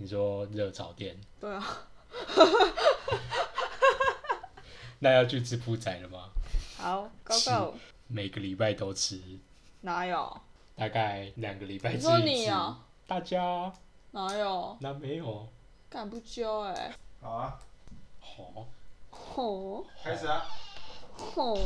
你说热炒店，对啊，那要去吃铺仔了吗？好，Go Go 每个礼拜都吃，哪有？大概两个礼拜吃一次。你哦大家哪有？那没有，敢不揪哎、好啊，好，吼开始啊！吼，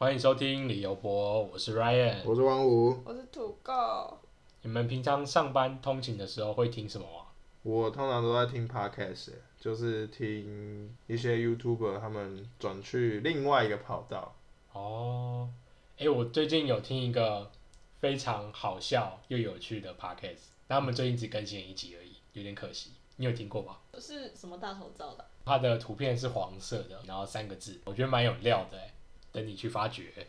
欢迎收听旅游博，我是 Ryan。我是王五，我是土狗。你们平常上班通勤的时候会听什么啊？我通常都在听 podcast，就是听一些 YouTuber 他们转去另外一个跑道。哦，哎、我最近有听一个非常好笑又有趣的 podcast，但他们最近只更新了一集而已，有点可惜。你有听过吧？是什么大头照的？它的图片是黄色的，然后三个字，我觉得蛮有料的哎，等你去发掘。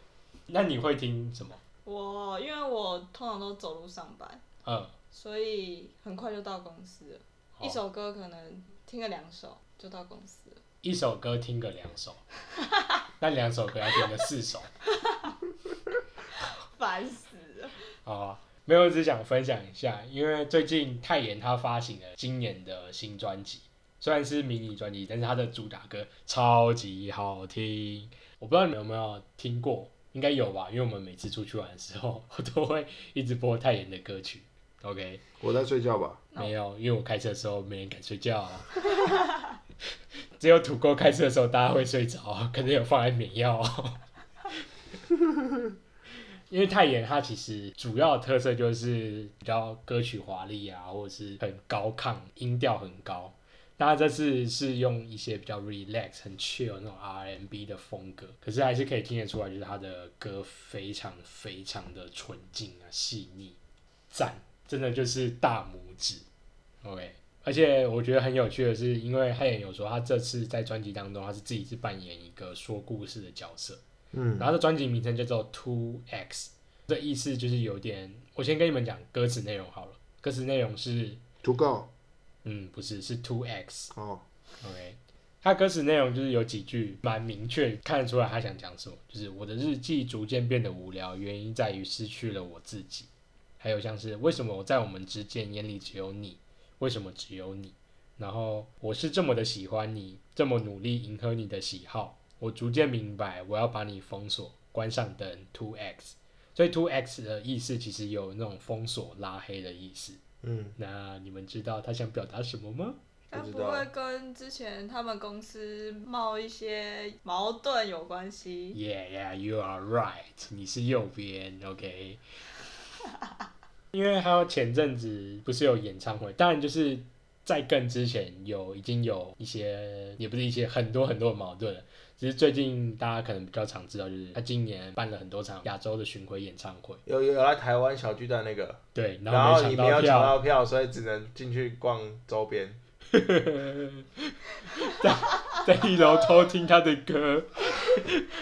那你会听什么？我因为我通常都走路上班，嗯，所以很快就到公司了。好一首歌可能听个两首就到公司了。一首歌听个两首，那两首歌要听个四首 烦死了！啊。没有，只想分享一下，因为最近泰妍他发行了今年的新专辑，虽然是迷你专辑，但是他的主打歌超级好听。我不知道你们有没有听过，应该有吧？因为我们每次出去玩的时候，我都会一直播泰妍的歌曲。OK，我在睡觉吧？没有，因为我开车的时候没人敢睡觉、啊，只有土狗开车的时候大家会睡着，可能有放安眠药。因为泰妍它其实主要的特色就是比较歌曲华丽啊，或者是很高亢，音调很高。那它这次是用一些比较 relax、很 chill 那种 R&B 的风格，可是还是可以听得出来，就是他的歌非常非常的纯净啊、细腻，赞。真的就是大拇指，OK。而且我觉得很有趣的是，因为泰妍有说他这次在专辑当中，他是自己是扮演一个说故事的角色，嗯，然后这专辑名称叫做 Two X，这意思就是有点，我先跟你们讲歌词内容好了，歌词内容是，足够嗯，不是，是 Two X，哦。OK，他歌词内容就是有几句蛮明确，看得出来他想讲什么，就是我的日记逐渐变得无聊，原因在于失去了我自己。还有像是为什么我在我们之间眼里只有你，为什么只有你？然后我是这么的喜欢你，这么努力迎合你的喜好，我逐渐明白我要把你封锁，关上灯，Two X。所以 Two X 的意思其实有那种封锁、拉黑的意思。嗯，那你们知道他想表达什么吗？他不会跟之前他们公司冒一些矛盾有关系？Yeah, yeah, you are right. 你是右边，OK。因为还有前阵子不是有演唱会，当然就是在更之前有已经有一些，也不是一些很多很多的矛盾了。只是最近大家可能比较常知道，就是他今年办了很多场亚洲的巡回演唱会，有有来台湾小巨蛋那个，对，然后你没有抢抢到票，所以只能进去逛周边。在一楼偷听他的歌。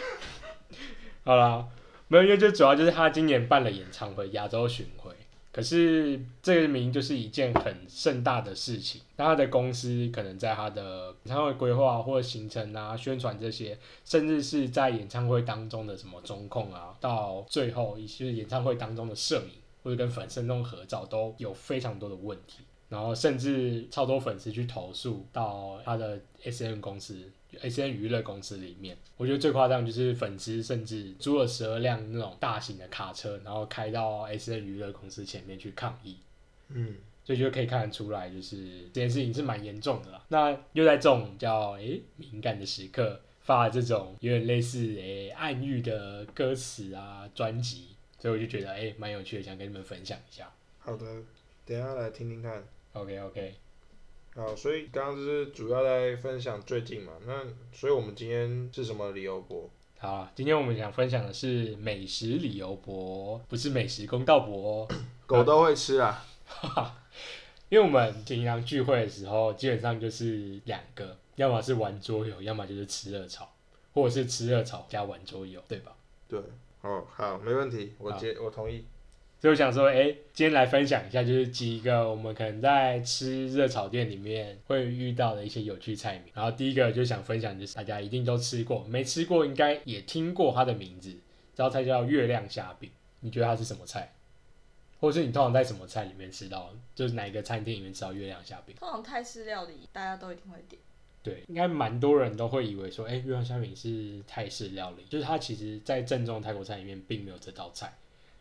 好啦，没有，因为最主要就是他今年办了演唱会，亚洲巡回。可是这个明明就是一件很盛大的事情，那他的公司可能在他的演唱会规划或行程啊、宣传这些，甚至是在演唱会当中的什么中控啊，到最后一些演唱会当中的摄影或者跟粉丝那种合照，都有非常多的问题。然后甚至超多粉丝去投诉到他的 S N 公司、S N 娱乐公司里面。我觉得最夸张就是粉丝甚至租了十二辆那种大型的卡车，然后开到 S N 娱乐公司前面去抗议。嗯，所以就可以看得出来，就是这件事情是蛮严重的啦。那又在这种叫诶、敏感的时刻发了这种有点类似诶、暗喻的歌词啊专辑，所以我就觉得诶蛮、有趣的，想跟你们分享一下。好的，等一下来听听看。OK OK，好，所以刚刚就是主要在分享最近嘛，那所以我们今天是什么理由博？好啊，今天我们想分享的是美食理由博，不是美食公道博哦。狗都会吃啊，因为我们平常聚会的时候，基本上就是两个，要么是玩桌游，要么就是吃热炒，或者是吃热炒加玩桌游，对吧？对，哦，好，没问题，我接我同意。所以我想说，哎、今天来分享一下，就是几个我们可能在吃热炒店里面会遇到的一些有趣菜名。然后第一个就想分享，就是大家一定都吃过，没吃过应该也听过它的名字，这道菜叫月亮虾饼。你觉得它是什么菜？或者是你通常在什么菜里面吃到？就是哪一个餐厅里面吃到月亮虾饼？通常泰式料理大家都一定会点。对，应该蛮多人都会以为说，哎、月亮虾饼是泰式料理，就是它其实在正宗泰国菜里面并没有这道菜。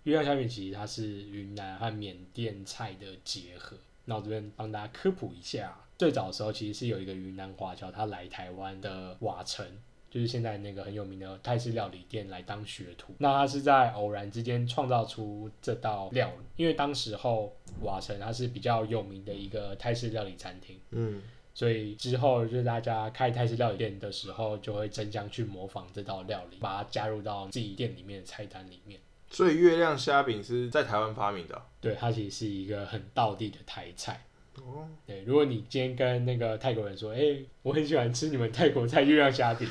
月亮虾米其实它是云南和缅甸菜的结合。那我这边帮大家科普一下，最早的时候其实是有一个云南华侨，他来台湾的瓦城，就是现在那个很有名的泰式料理店来当学徒。那他是在偶然之间创造出这道料理，因为当时候瓦城它是比较有名的一个泰式料理餐厅。嗯，所以之后就是大家开泰式料理店的时候，就会争相去模仿这道料理，把它加入到自己店里面的菜单里面。所以月亮虾饼是在台湾发明的哦、对，它其实是一个很道地的台菜。哦，对，如果你今天跟那个泰国人说，哎、我很喜欢吃你们泰国菜月亮虾饼，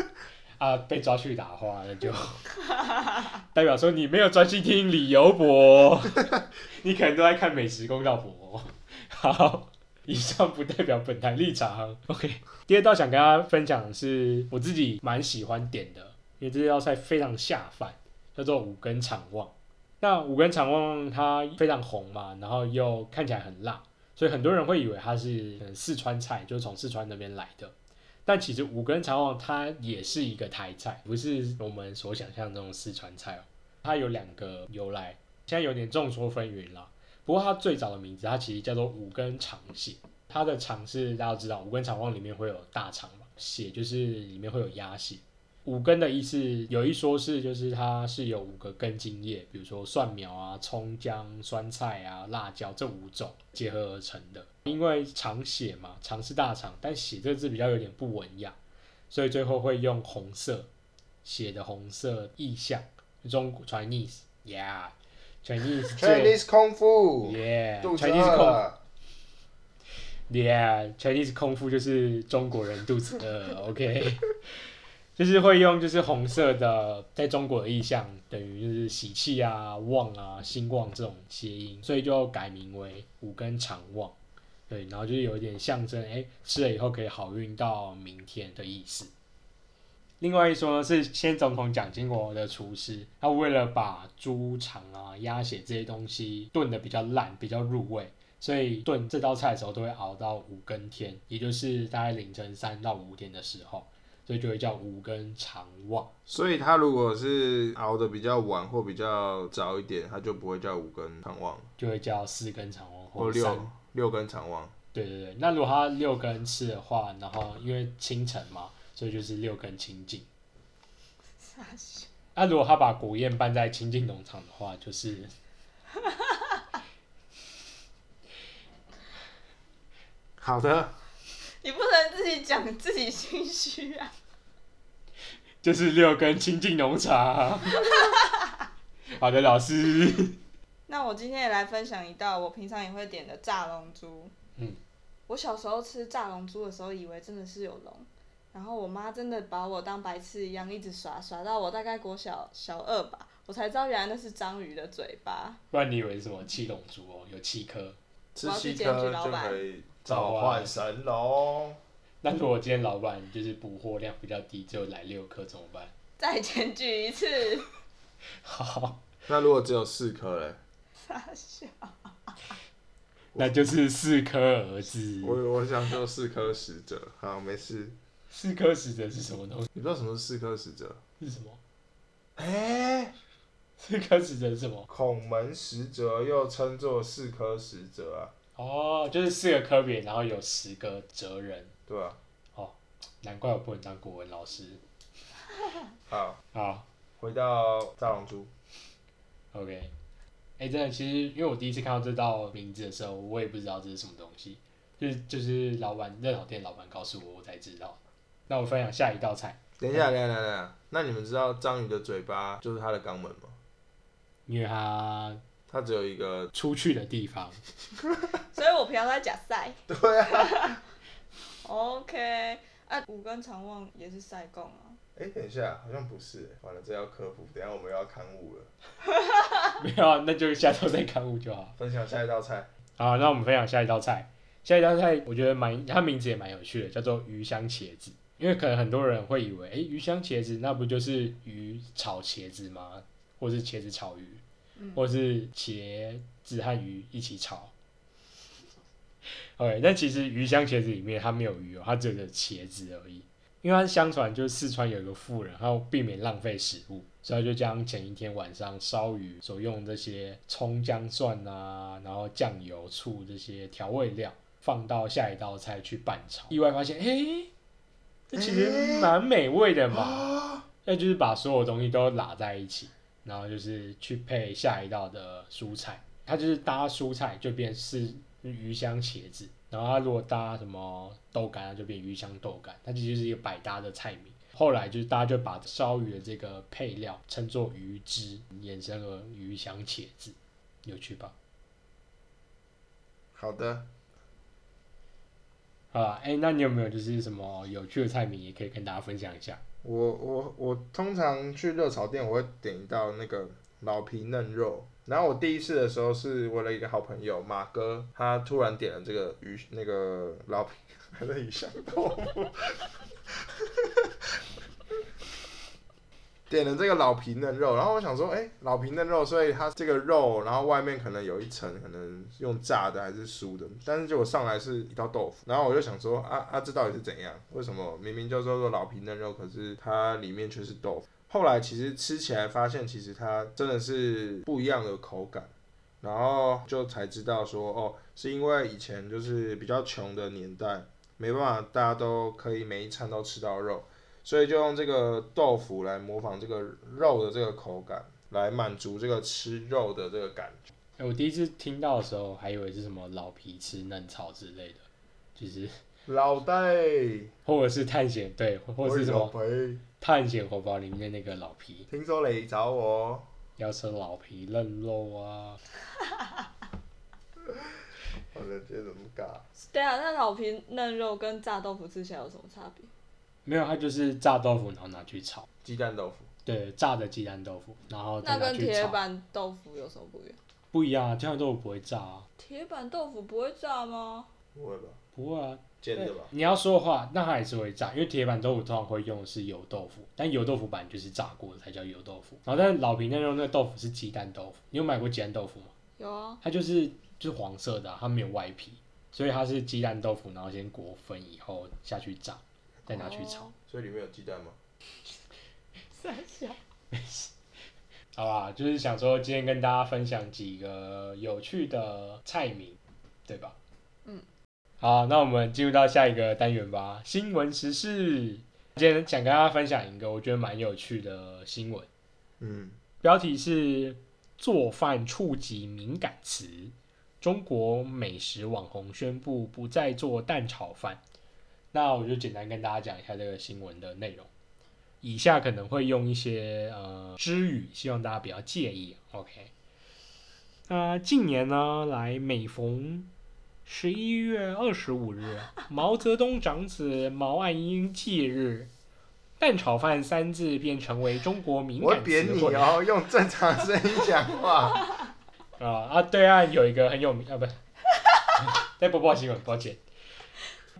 啊，被抓去打花，那就 代表说你没有专心听理由博，你可能都在看美食公道博。好，以上不代表本台立场。OK，第二道想跟大家分享的是我自己蛮喜欢点的，因为这道菜非常下饭，叫做五根肠旺。那五根肠旺它非常红嘛，然后又看起来很辣，所以很多人会以为它是四川菜，就是从四川那边来的。但其实五根肠旺它也是一个台菜，不是我们所想象的四川菜哦。它有两个由来，现在有点众说纷纭了。不过它最早的名字，它其实叫做五根肠血。它的肠是大家都知道，五根肠旺里面会有大肠嘛，血就是里面会有鸭血。五根的意思有一说是，就是它是有五个根茎叶，比如说蒜苗啊、葱姜、酸菜啊、辣椒这五种结合而成的。因为肠血嘛，肠是大肠，但血这个字比较有点不文雅，所以最后会用红色血的红色意象，中国 Chinese yeah Chinese 最 Chinese 功夫，yeah 肚子 Chinese 饿空了，Yeah, Chinese 空腹就是中国人肚子饿，OK，就是会用就是红色的，在中国的意象等于就是喜气啊、旺啊、兴旺这种谐音，所以就改名为五根肠旺，对，然后就是有一点象征，哎、吃了以后可以好运到明天的意思。另外一说，是先总统蒋经国的厨师，他为了把猪肠啊、鸭血这些东西炖得比较烂、比较入味，所以炖这道菜的时候都会熬到五更天，也就是大概凌晨三到五点的时候，所以就会叫五根肠旺。所以它如果是熬的比较晚或比较早一点，它就不会叫五根肠旺，就会叫四根肠旺或。六六根肠旺。对对对，那如果他六根吃的话，然后因为清晨嘛，所以就是六根清净。傻笑那、如果他把古宴办在清净农场的话，就是好的，能自己讲自己心虚啊！就是六根清净农场。好的，老师。那我今天也来分享一道我平常也会点的炸龙珠。嗯，我小时候吃炸龙珠的时候，以为真的是有龙，然后我妈真的把我当白痴一样一直耍，耍到我大概国小小二吧，我才知道原来那是章鱼的嘴巴。不然你以为是什么七龙珠哦？有七颗。吃我要去七颗检举老板就可以召唤神龙。那如果今天老板就是补货量比较低，只有来六颗怎么办？再检举一次，好，那如果只有四颗嘞？傻笑。那就是四颗儿子。我我想说四颗使者，好没事。四颗使者是什么东西？你不知道什么是四颗使者？是什么？哎、四颗使者是什么？孔门使者又称作四颗使者啊，哦，就是四个科别，然后有十个哲人。对啊。哦、难怪我不能当国文老师。好，好回到炸龙珠，，OK。哎、真的，其实因为我第一次看到这道名字的时候，我也不知道这是什么东西，就是就是老板热炒店老板告诉我，我才知道。那我分享下一道菜，等一下，等一下，等一下，那你们知道章鱼的嘴巴就是它的肛门吗？因为它它只有一个，出去的地方。所以我平常在假赛。对啊，OK，啊，五根肠旺也是赛贡啊。哎、等一下，好像不是，完了这要科普，等一下我们又要刊物了。没有啊，那就下周再刊物就好。分享下一道菜，好，那我们分享下一道菜。下一道菜我觉得蛮，它名字也蛮有趣的，叫做鱼香茄子。因为可能很多人会以为，诶，鱼香茄子那不就是鱼炒茄子吗？或是茄子炒鱼，嗯或是茄子和鱼一起炒。OK，但其实鱼香茄子里面它没有鱼哦，它只有个茄子而已。因为它相传就是四川有一个富人，他要避免浪费食物，所以他就将前一天晚上烧鱼所用这些葱姜蒜啊，然后酱油、醋这些调味料放到下一道菜去拌炒，意外发现，诶，这其实蛮美味的嘛。那就是把所有东西都拉在一起，然后就是去配下一道的蔬菜，它就是搭蔬菜就变是鱼香茄子，然后它如果搭什么豆干，它就变鱼香豆干，它其实就是一个百搭的菜名。后来就是大家就把烧鱼的这个配料称作鱼汁，衍生了鱼香茄子，有趣吧？好的，好啦，哎、那你有没有就是什么有趣的菜名，也可以跟大家分享一下？我我我通常去热炒店，我会点一道那个老皮嫩肉。然后我第一次的时候是为了一个好朋友马哥，他突然点了这个鱼那个老皮 还是鱼香豆腐，点了这个老皮嫩肉，然后我想说，哎、老皮嫩肉，所以它这个肉，然后外面可能有一层可能用炸的还是酥的，但是结果上来是一道豆腐，然后我就想说，啊啊，这到底是怎样？为什么明明就叫做老皮嫩肉，可是它里面却是豆腐？后来其实吃起来发现，其实它真的是不一样的口感，然后就才知道说，哦，是因为以前就是比较穷的年代，没办法，大家都可以每一餐都吃到肉，所以就用这个豆腐来模仿这个肉的这个口感，来满足这个吃肉的这个感觉。哎、我第一次听到的时候，还以为是什么老皮吃嫩草之类的，就是老袋，或者是探险对，或者是什么探险火包里面那个老皮，听说你找我，要吃老皮嫩肉啊。我的天，怎么尬？对啊，那老皮嫩肉跟炸豆腐吃起来有什么差别？没有，它就是炸豆腐，然后拿去炒。鸡蛋豆腐，对，炸的鸡蛋豆腐，然后再那跟铁炒。板豆腐有什么不一样？不一样啊，铁板豆腐不会炸啊。铁板豆腐不会炸吗？不会吧？不会啊，煎的吧？你要说的话，那它还是会炸，因为铁板豆腐通常会用的是油豆腐，但油豆腐版就是炸过的才叫油豆腐。然后但是老皮嫩肉那个豆腐是鸡蛋豆腐，你有买过鸡蛋豆腐吗？有啊，它就是就是黄色的啊、它没有外皮，所以它是鸡蛋豆腐，然后先裹粉以后下去炸，再拿去炒。哦。所以里面有鸡蛋吗？三小。好啦，就是想说今天跟大家分享几个有趣的菜名，对吧？嗯。好，那我们进入到下一个单元吧，新闻时事。今天想跟大家分享一个我觉得蛮有趣的新闻，嗯，标题是“做饭触及敏感词”，中国美食网红宣布不再做蛋炒饭。那我就简单跟大家讲一下这个新闻的内容。以下可能会用一些呃之语，希望大家不要介意。OK，那、近年呢，来每逢十一月二十五日，毛泽东长子毛岸英忌日，蛋炒饭三字便成为中国敏感词汇。扁你哦，用正常声音讲话。啊啊！对岸有一个很有名啊，不，在播报新闻，抱歉。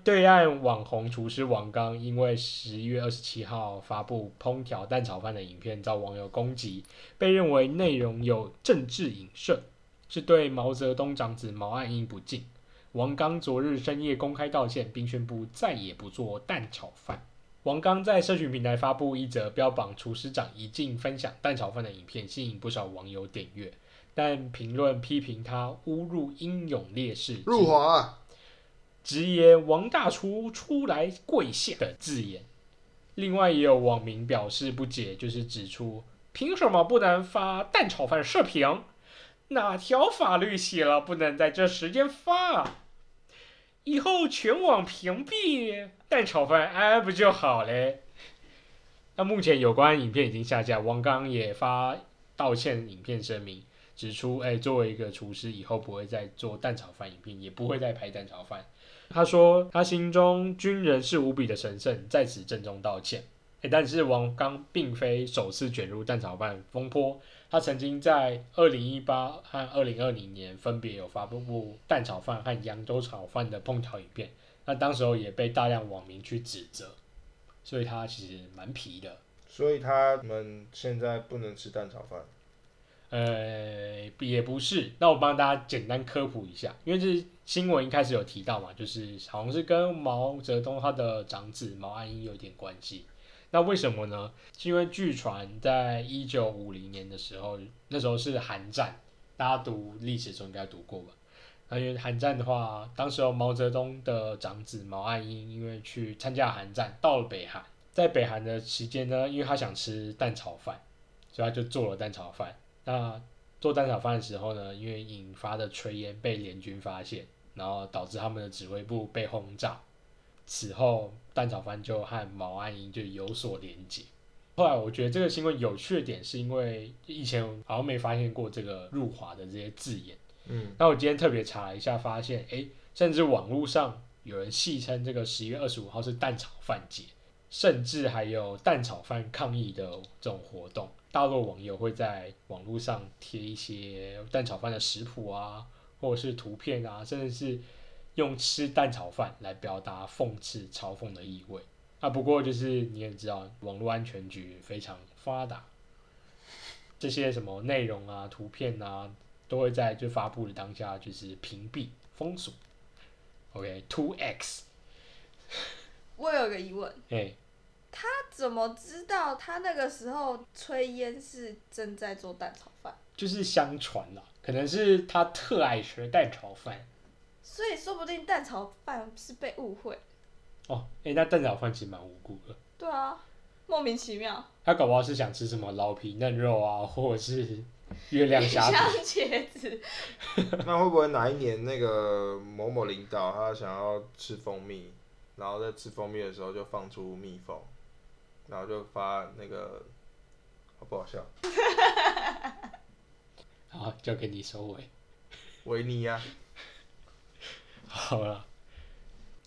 对岸网红厨师王刚因为十一月二十七号发布烹调蛋炒饭的影片遭网友攻击，被认为内容有政治影射，是对毛泽东长子毛岸英不敬。王刚昨日深夜公开道歉，并宣布再也不做蛋炒饭。王刚在社群平台发布一则标榜厨师长一进分享蛋炒饭的影片，吸引不少网友点阅。但评论批评他侮辱英勇烈士，入华、直言王大厨出来跪下的字眼。另外也有网民表示不解，就是指出凭什么不能发蛋炒饭视频？哪条法律写了不能在这时间发？以后全网屏蔽蛋炒饭，哎，不就好嘞？那目前有关影片已经下架，王刚也发道歉影片声明，指出，哎，作为一个厨师，以后不会再做蛋炒饭影片，也不会再拍蛋炒饭。他说，他心中军人是无比的神圣，在此郑重道歉。诶但是王刚并非首次卷入蛋炒饭风波，他曾经在二零一八和二零二零年分别有发布蛋炒饭和扬州炒饭的烹调影片，那当时候也被大量网民去指责，所以他其实蛮皮的。所以他们现在不能吃蛋炒饭。呃，也不是，那我帮大家简单科普一下，因为这新闻一开始有提到嘛，就是好像是跟毛泽东他的长子毛岸英有点关系。那为什么呢？是因为据传在一九五零年的时候，那时候是韩战，大家读历史的时候应该读过吧？那因为韩战的话，当时候毛泽东的长子毛岸英因为去参加韩战，到了北韩，在北韩的期间呢，因为他想吃蛋炒饭，所以他就做了蛋炒饭。那做蛋炒饭的时候呢，因为引发的炊烟被联军发现，然后导致他们的指挥部被轰炸。此后，蛋炒饭就和毛岸英就有所连结。后来，我觉得这个新闻有趣的点是因为以前好像没发现过这个入华的这些字眼。嗯，那我今天特别查了一下，发现诶，甚至网络上有人戏称这个十一月二十五号是蛋炒饭节，甚至还有蛋炒饭抗议的这种活动。大陆网友会在网络上贴一些蛋炒饭的食谱啊，或者是图片啊，甚至是用吃蛋炒饭来表达讽刺、嘲讽的意味。啊，不过就是你也知道，网络安全局非常发达，这些什么内容啊、图片啊，都会在就发布的当下就是屏蔽、封锁。OK，Two、X，我有个疑问，哎，他怎么知道他那个时候炊烟是正在做蛋炒饭？就是相传啦，可能是他特爱吃蛋炒饭。所以说不定蛋炒饭是被误会。哦，哎、那蛋炒饭其实蛮无辜的。对啊，莫名其妙。他搞不好是想吃什么老皮嫩肉啊，或者是月亮虾。茄子，那会不会哪一年那个某某领导他想要吃蜂蜜，然后在吃蜂蜜的时候就放出蜜蜂，然后就发那个，好不好笑？好，交给你收尾。维尼呀、好了，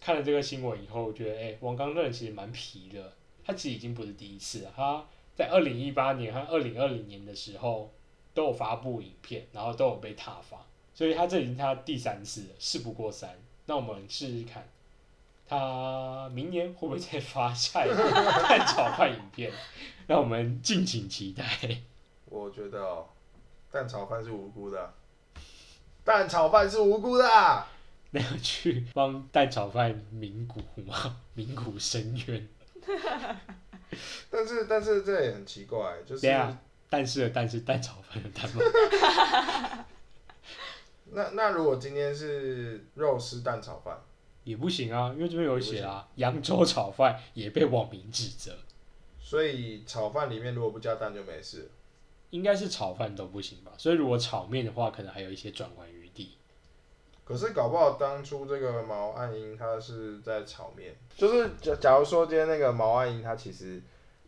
看了这个新闻以后，我觉得，哎、王刚任其实蛮皮的。他其实已经不是第一次了，他在二零一八年和二零二零年的时候都有发布影片，然后都有被挞伐，所以他这已经是他第三次了，事不过三。那我们试试看，他明年会不会再发下一部 蛋炒饭影片？让我们敬请期待。我觉得哦，蛋炒饭是无辜的啊，蛋炒饭是无辜的啊。那要去帮蛋炒饭鸣鼓吗？鸣鼓深渊。但是但是这也很奇怪，就是但是的蛋是蛋炒饭的蛋吗？那那如果今天是肉丝蛋炒饭，也不行啊，因为这边有写啊，扬州炒饭也被网民指责，所以炒饭里面如果不加蛋就没事。应该是炒饭都不行吧？所以如果炒面的话，可能还有一些转换余地。可是搞不好当初这个毛岸英他是在炒面，就是假假如说今天那个毛岸英他其实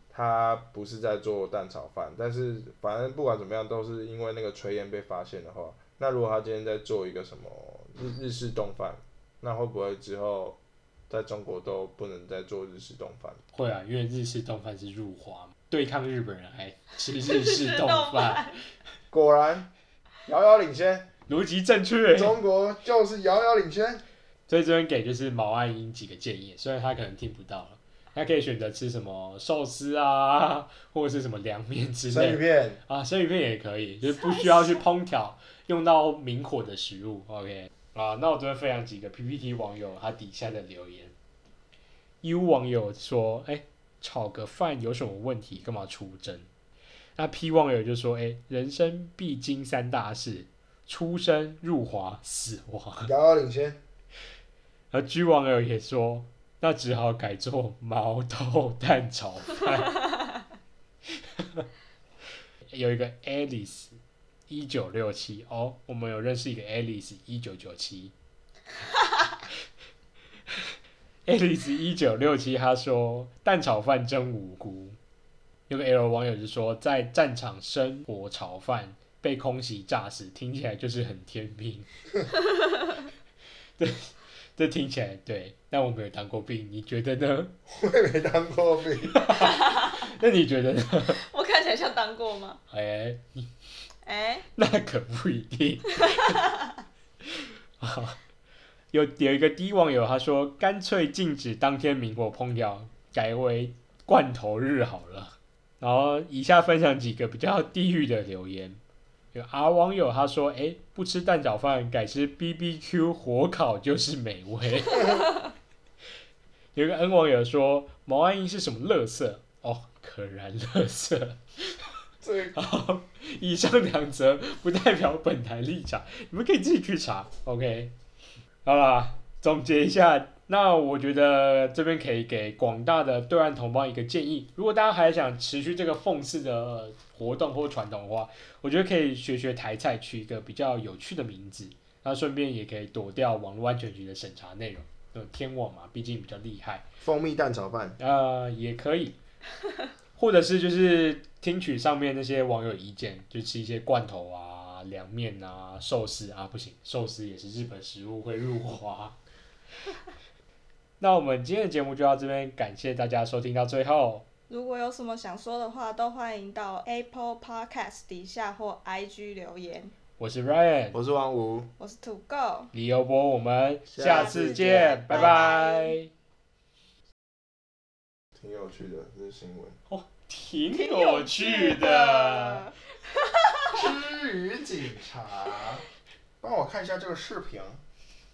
他不是在做蛋炒饭，但是反正不管怎么样都是因为那个炊烟被发现的话，那如果他今天在做一个什么日日式冻饭，那会不会之后在中国都不能再做日式冻饭？会啊，因为日式冻饭是入华嘛，对抗日本人还吃 日式冻冻饭，果然遥遥领先，逻辑正确。中国就是遥遥领先。所以这边给就是毛岸英几个建议，虽然他可能听不到了，他可以选择吃什么寿司啊，或者是什么凉面之生鱼片，啊，生鱼片也可以，就是不需要去烹调用到明火的食物。OK 啊，那我这边分享几个 PPT 网友他底下的留言。U 网友说：“哎、炒个饭有什么问题？干嘛出征？”那 P 网友就说：“哎、人生必经三大事：出生、入华、死亡。”遥遥领先。而 G 网友也说，那只好改做毛豆蛋炒饭。有一个 Alice 一九六七哦，我们有认识一个 Alice 一九九七。Alice 一九六七，他说蛋炒饭真无辜。有个 L 网友就说，在战场生火炒饭被空袭炸死，听起来就是很天命。这听起来对，但我没有当过兵，你觉得呢？我也没当过兵。那你觉得呢？我看起来像当过吗？哎、哎、那可不一定。有有一个低网友他说，干脆禁止当天明火烹调，改为罐头日好了。然后以下分享几个比较地狱的留言。有 R 网友他说，哎、不吃蛋炒饭，改吃 BBQ 火烤就是美味。有一个 N 网友说，毛岸英是什么垃圾？哦，可燃垃圾。这个好，以上两则不代表本台立场，你们可以自己去查。OK，好啦，总结一下，那我觉得这边可以给广大的对岸同胞一个建议，如果大家还想持续这个讽刺的活动或传统的话，我觉得可以学学台菜，取一个比较有趣的名字，那顺便也可以躲掉网络安全局的审查内容。呃，天网嘛，毕竟比较厉害。蜂蜜蛋炒饭，呃，也可以，或者是就是听取上面那些网友意见，就吃一些罐头啊、凉面啊、寿司啊，不行，寿司也是日本食物会入华。那我们今天的节目就到这边，感谢大家收听到最后。如果有什么想说的话，都欢迎到 Apple Podcast 底下或 IG 留言。我是 Ryan 我是王五，我是土狗，李优波，我们下下次次见，拜见拜拜。挺有趣的，这是新闻。哦挺有趣的。。吃鱼警察，帮我看一下这个视频。